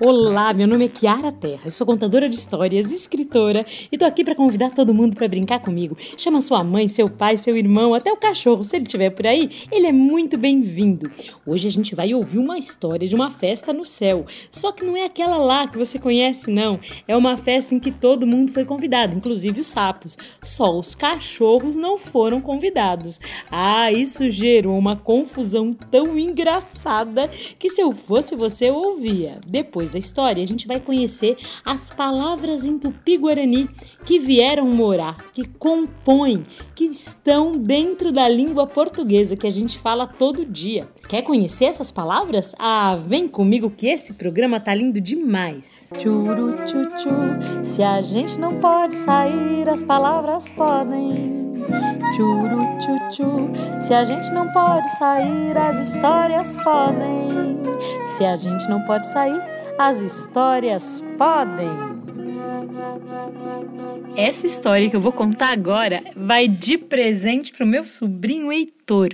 Olá, meu nome é Kiara Terra, eu sou contadora de histórias, escritora e tô aqui para convidar todo mundo para brincar comigo. Chama sua mãe, seu pai, seu irmão, até o cachorro, se ele estiver por aí, ele é muito bem-vindo. Hoje a gente vai ouvir uma história de uma festa no céu, só que não é aquela lá que você conhece, não. É uma festa em que todo mundo foi convidado, inclusive os sapos. Só os cachorros não foram convidados. Ah, isso gerou uma confusão tão engraçada que se eu fosse você eu ouvia. Depois depois da história, a gente vai conhecer as palavras em tupi-guarani que vieram morar, que compõem, que estão dentro da língua portuguesa que a gente fala todo dia. Quer conhecer essas palavras? Ah, vem comigo que esse programa tá lindo demais. Churu chuchu, se a gente não pode sair, as palavras podem. Churu chuchu, se a gente não pode sair, as histórias podem. Se a gente não pode sair, as histórias podem. Essa história que eu vou contar agora vai de presente pro meu sobrinho Heitor.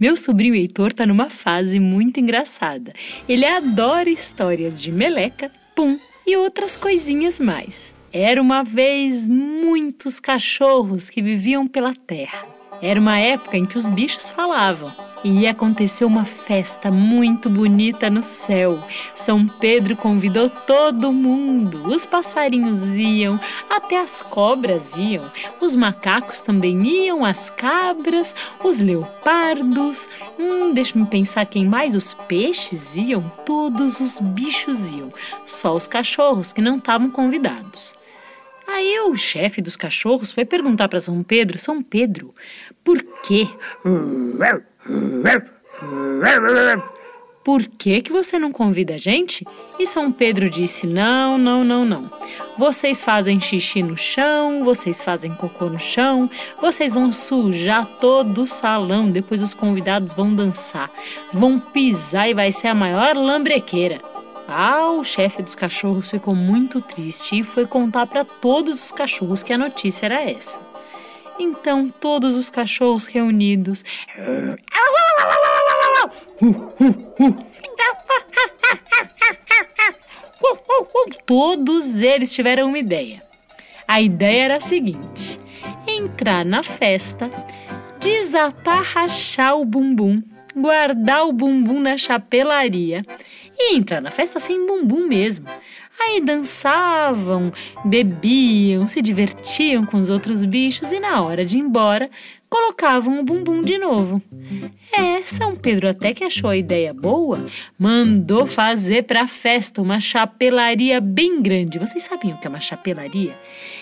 Meu sobrinho Heitor tá numa fase muito engraçada. Ele adora histórias de meleca, pum e outras coisinhas mais. Era uma vez muitos cachorros que viviam pela terra. Era uma época em que os bichos falavam e ia acontecer uma festa muito bonita no céu. São Pedro convidou todo mundo. Os passarinhos iam, até as cobras iam, os macacos também iam, as cabras, os leopardos. Hum, deixa-me pensar quem mais. Os peixes iam, todos os bichos iam, só os cachorros que não estavam convidados. Aí o chefe dos cachorros foi perguntar para São Pedro: São Pedro, por quê? Por que, que você não convida a gente? E São Pedro disse: Não, não, não, não. Vocês fazem xixi no chão, vocês fazem cocô no chão, vocês vão sujar todo o salão. Depois os convidados vão dançar, vão pisar e vai ser a maior lambrequeira. Ah, o chefe dos cachorros ficou muito triste e foi contar para todos os cachorros que a notícia era essa. Então todos os cachorros reunidos. Todos eles tiveram uma ideia. A ideia era a seguinte: entrar na festa, desatarrachar o bumbum, guardar o bumbum na chapelaria e entrar na festa sem bumbum mesmo. Aí dançavam, bebiam, se divertiam com os outros bichos e na hora de ir embora colocavam o bumbum de novo. É, São Pedro até que achou a ideia boa, mandou fazer para a festa uma chapelaria bem grande. Vocês sabem o que é uma chapelaria?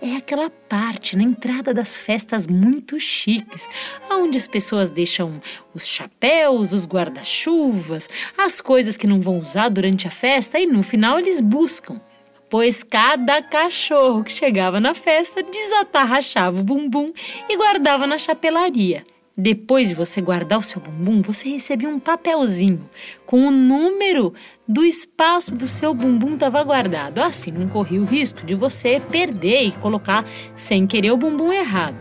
é aquela parte na entrada das festas muito chiques, onde as pessoas deixam os chapéus, os guarda-chuvas, as coisas que não vão usar durante a festa e no final eles buscam. Pois cada cachorro que chegava na festa desatarrachava o bumbum e guardava na chapelaria. Depois de você guardar o seu bumbum, você recebia um papelzinho com o número do espaço do seu bumbum estava guardado. Assim não corria o risco de você perder e colocar sem querer o bumbum errado.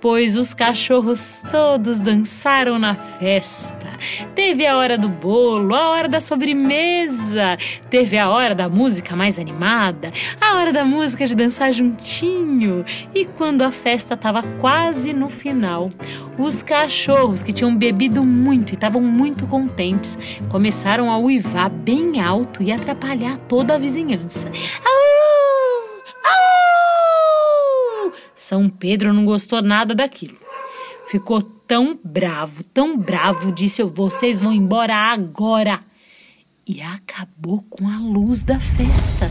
Pois os cachorros todos dançaram na festa. Teve a hora do bolo, a hora da sobremesa, teve a hora da música mais animada, a hora da música de dançar juntinho. E quando a festa estava quase no final, os cachorros que tinham bebido muito e estavam muito contentes começaram a uivar bem bem alto e atrapalhar toda a vizinhança. Au! Au! São Pedro não gostou nada daquilo. Ficou tão bravo, tão bravo, disse: Vocês vão embora agora. E acabou com a luz da festa.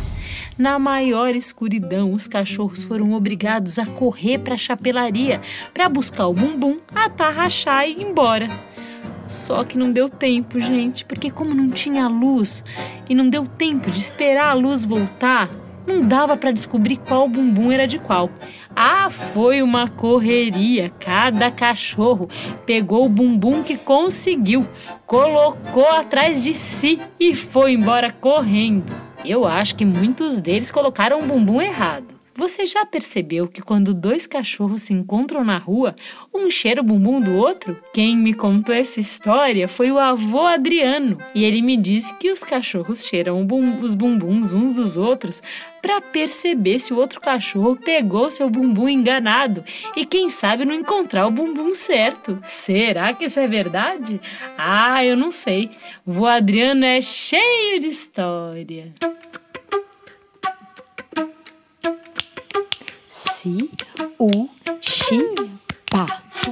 Na maior escuridão, os cachorros foram obrigados a correr para a chapelaria para buscar o bumbum, atarrachar e ir embora. Só que não deu tempo, gente, porque como não tinha luz e não deu tempo de esperar a luz voltar, Não dava para descobrir qual bumbum era de qual. Ah, foi uma correria. Cada cachorro pegou o bumbum que conseguiu, colocou atrás de si e foi embora correndo. Eu acho que muitos deles colocaram o bumbum errado. Você já percebeu que quando dois cachorros se encontram na rua, um cheira o bumbum do outro? Quem me contou essa história foi o avô Adriano, e ele me disse que os cachorros cheiram os bumbuns uns dos outros para perceber se o outro cachorro pegou seu bumbum enganado e quem sabe não encontrar o bumbum certo. Será que isso é verdade? Ah, eu não sei. Vô Adriano é cheio de história. Si, u, xi, pa.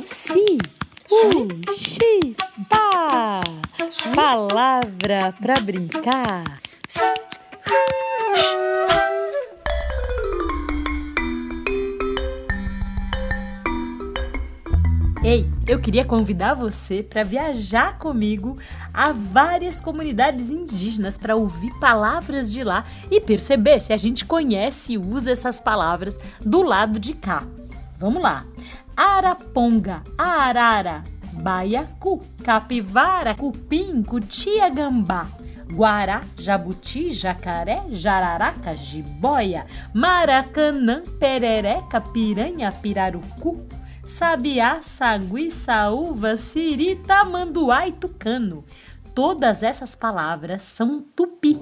Si, u, xi, pa. Palavra para brincar. Ei, eu queria convidar você para viajar comigo a várias comunidades indígenas para ouvir palavras de lá e perceber se a gente conhece e usa essas palavras do lado de cá. Vamos lá. Araponga, arara, baiacu, capivara, cupim, cutia, gambá. Guará, jabuti, jacaré, jararaca, jiboia, maracanã, perereca, piranha, pirarucu, sabiá, sagui, saúva, siri, tamanduá e tucano. Todas essas palavras são tupi.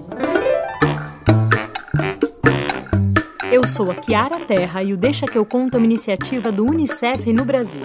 Eu sou a Kiara Terra e o Deixa que eu conto é uma iniciativa do UNICEF no Brasil.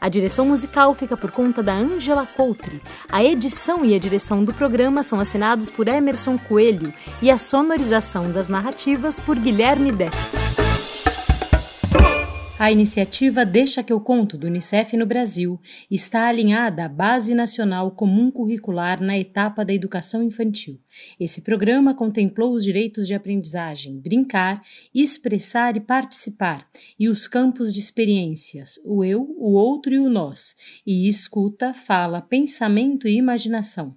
A direção musical fica por conta da Angela Coutre. A edição e a direção do programa são assinados por Emerson Coelho e a sonorização das narrativas por Guilherme Destro. A iniciativa Deixa que eu conto do Unicef no Brasil está alinhada à Base Nacional Comum Curricular na etapa da educação infantil. Esse programa contemplou os direitos de aprendizagem, brincar, expressar e participar, e os campos de experiências, o eu, o outro e o nós, e escuta, fala, pensamento e imaginação.